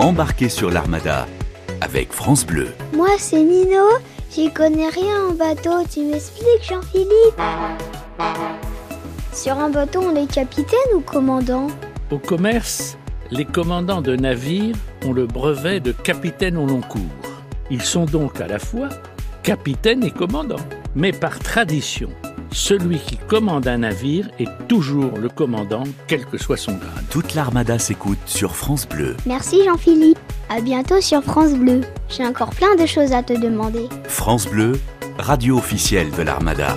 Embarquez sur l'Armada avec France Bleu. Moi, c'est Nino. J'y connais rien en bateau. Tu m'expliques, Jean-Philippe? Sur un bateau, on est capitaine ou commandant? Au commerce, les commandants de navires ont le brevet de capitaine au long cours. Ils sont donc à la fois capitaine et commandant. Mais par tradition, celui qui commande un navire est toujours le commandant, quel que soit son grade. Toute l'Armada s'écoute sur France Bleu. Merci, Jean-Philippe. À bientôt sur France Bleu. J'ai encore plein de choses à te demander. France Bleu, radio officielle de l'Armada.